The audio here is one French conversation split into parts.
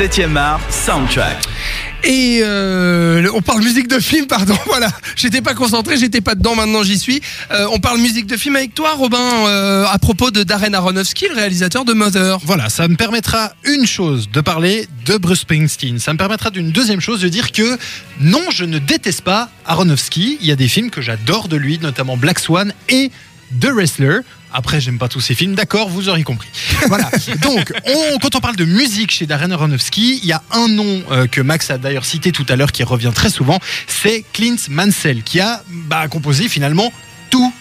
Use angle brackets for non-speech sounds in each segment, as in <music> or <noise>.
7e art, soundtrack. Et euh, on parle musique de film, pardon. <laughs> Voilà, j'étais pas concentré, j'étais pas dedans. Maintenant, j'y suis. Euh, on parle musique de film avec toi, Robin, euh, à propos de Darren Aronofsky, le réalisateur de Mother. Voilà, ça me permettra une chose de parler de Bruce Springsteen. Ça me permettra d'une deuxième chose de dire que non, je ne déteste pas Aronofsky. Il y a des films que j'adore de lui, notamment Black Swan et The Wrestler. Après, j'aime pas tous ces films, d'accord, vous aurez compris. Voilà. Donc, on- quand on parle de musique chez Darren Aronofsky, il y a un nom euh, que Max a d'ailleurs cité tout à l'heure qui revient très souvent, c'est Clint Mansell, qui a bah, composé finalement toutes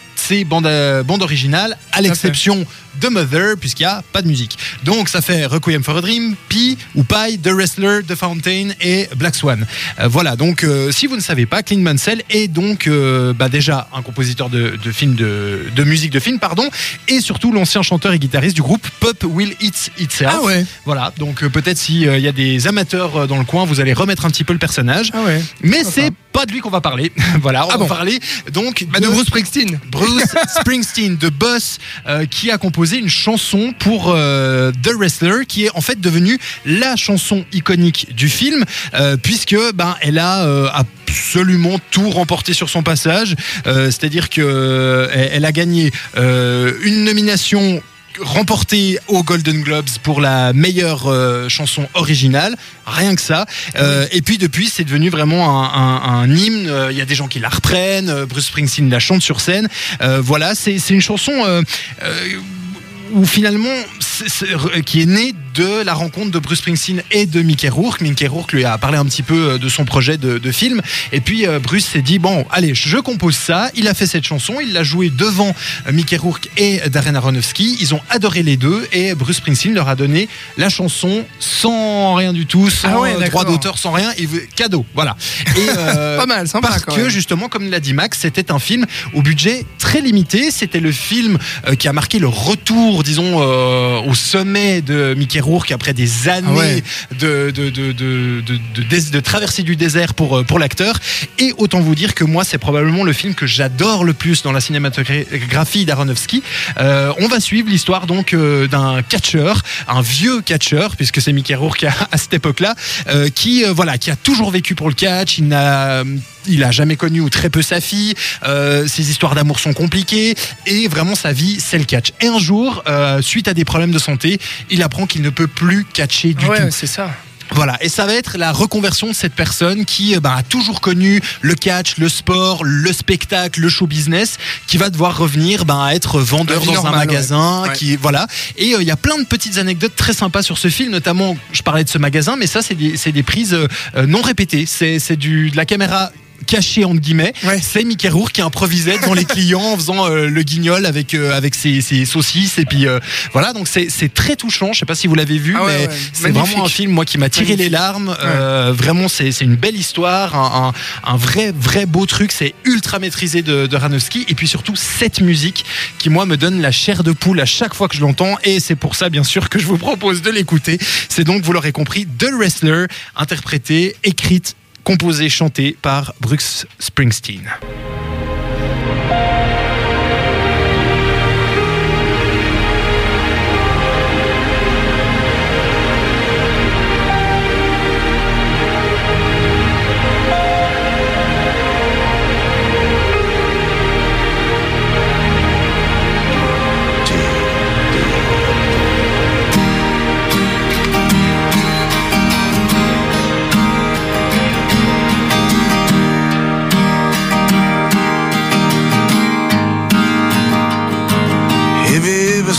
euh, bandes originales, à l'exception de Mother, puisqu'il n'y a pas de musique. Donc, ça fait Requiem for a Dream, Pi ou Pie, The Wrestler, The Fountain et Black Swan. Euh, voilà, donc euh, si vous ne savez pas, Clint Mansell est donc euh, bah, déjà un compositeur de, de films de, de musique de film, pardon, et surtout l'ancien chanteur et guitariste du groupe Pop Will Eat Itself. Ah ouais. Voilà, donc peut-être s'il y a des amateurs dans le coin, vous allez remettre un petit peu le personnage. Ah ouais. Mais c'est pas de lui qu'on va parler. <laughs> voilà, on Ah va bon parler donc Bah, de Bruce Springsteen. Bruce Springsteen de Boss euh, qui a composé une chanson pour euh, The Wrestler qui est en fait devenue la chanson iconique du film euh, puisque ben elle a absolument tout remporté sur son passage. C'est-à-dire que elle, elle a gagné une nomination remportée aux Golden Globes pour la meilleure euh, chanson originale, rien que ça. Euh, et puis depuis, c'est devenu vraiment un, un- un hymne. Euh, Il y a des gens qui la reprennent. euh, Bruce Springsteen la chante sur scène. Euh, voilà, c'est une chanson. euh, euh, où finalement, qui est née de la rencontre de Bruce Springsteen et de Mickey Rourke. Mickey Rourke lui a parlé un petit peu euh, de son projet de, de film. Et puis euh, Bruce s'est dit, bon, allez, je compose ça. Il a fait cette chanson, il l'a jouée devant euh, Mickey Rourke et Darren Aronofsky. Ils ont adoré les deux et Bruce Springsteen leur a donné la chanson sans rien du tout, sans Ah ouais, droit d'auteur, sans rien. Il veut cadeau, voilà. Et, <laughs> euh, Pas mal, sympa, Parce que justement, comme l'a dit Max, c'était un film au budget très limité. C'était le film qui a marqué le retour, disons, euh, au sommet de Mickey Rourke après des années Ah ouais. de, de, de, de, traversée du désert pour, euh, pour l'acteur. Et autant vous dire que moi, c'est probablement le film que j'adore le plus dans la cinématographie d'Aronofsky. Euh, on va suivre l'histoire donc euh, d'un catcheur, un vieux catcheur, puisque c'est Mickey Rourke à, à cette époque-là, euh, qui voilà, qui a toujours vécu pour le catch. Il n'a il a jamais connu ou très peu sa fille. Euh, ses histoires d'amour sont compliquées et vraiment sa vie c'est le catch. Et un jour, euh, suite à des problèmes de santé, il apprend qu'il ne peut plus catcher du ouais, tout. c'est ça. Voilà, et ça va être la reconversion de cette personne qui euh, bah, a toujours connu le catch, le sport, le spectacle, le show business, qui va devoir revenir bah, à être vendeur dans un magasin, ouais. qui voilà. Et euh, il y a plein de petites anecdotes très sympas sur ce film, notamment je parlais de ce magasin, mais ça c'est des, des prises euh, non répétées, c'est c'est du de la caméra cachée entre guillemets. Ouais. C'est Mickey Rourke qui improvisait devant les <laughs> clients en faisant euh, le guignol avec euh, avec ses, ses saucisses et puis euh, voilà donc c'est c'est très touchant. Je sais pas si vous l'avez vu, Ah ouais, mais ouais. c'est vraiment un film moi qui m'a tiré les larmes. Euh, vraiment, c'est c'est une belle histoire, un, un- un vrai, vrai beau truc. C'est ultra maîtrisé de, de Ranowski. Et puis surtout, cette musique qui, moi, me donne la chair de poule à chaque fois que je l'entends. Et c'est pour ça, bien sûr, que je vous propose de l'écouter. C'est donc, vous l'aurez compris, The Wrestler, interprétée, écrite, composée, chantée par Bruce Springsteen.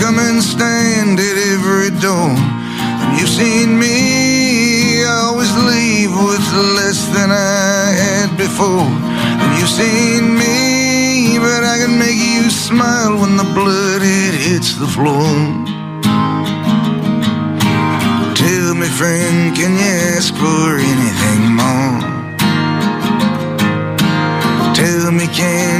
come and stand at every door. And you've seen me always leave with less than I had before. And you've seen me, but I can make you smile when the blood it hits the floor. Tell me, friend, can you ask for anything more? Tell me, can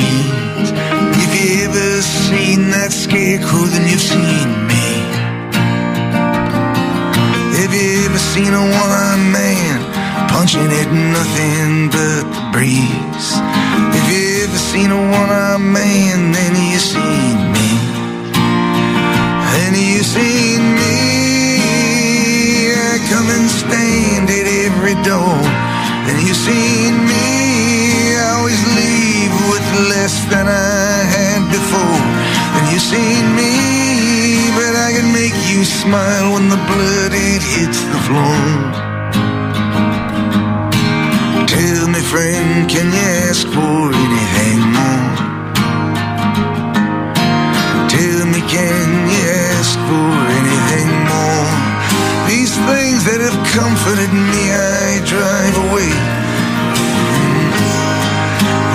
If you ever seen that scarecrow, then you've seen me. Have you ever seen a one-eyed man punching at nothing but the breeze? If you ever seen a one-eyed man, then you've seen me. And you've seen me. I come and stand at every door. And you've seen me. Seen me, but I can make you smile when the blood it hits the floor. Tell me, friend, can you ask for anything more? Tell me, can you ask for anything more? These things that have comforted me, I drive away.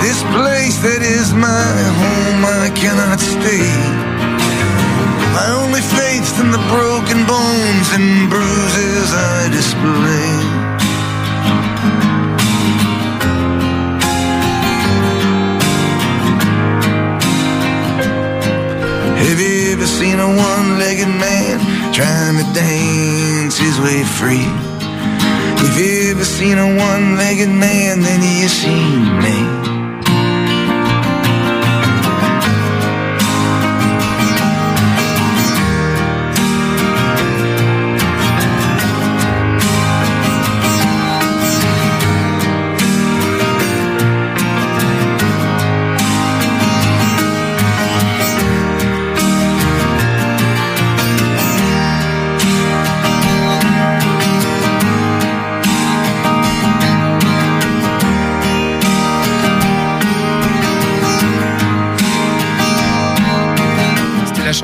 This place that is my home, I cannot stay. In the broken bones and bruises I display. Have you ever seen a one-legged man trying to dance his way free? If you ever seen a one-legged man, then you've seen me.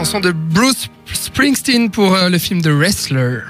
Chanson de Bruce Springsteen pour euh, le film The Wrestler.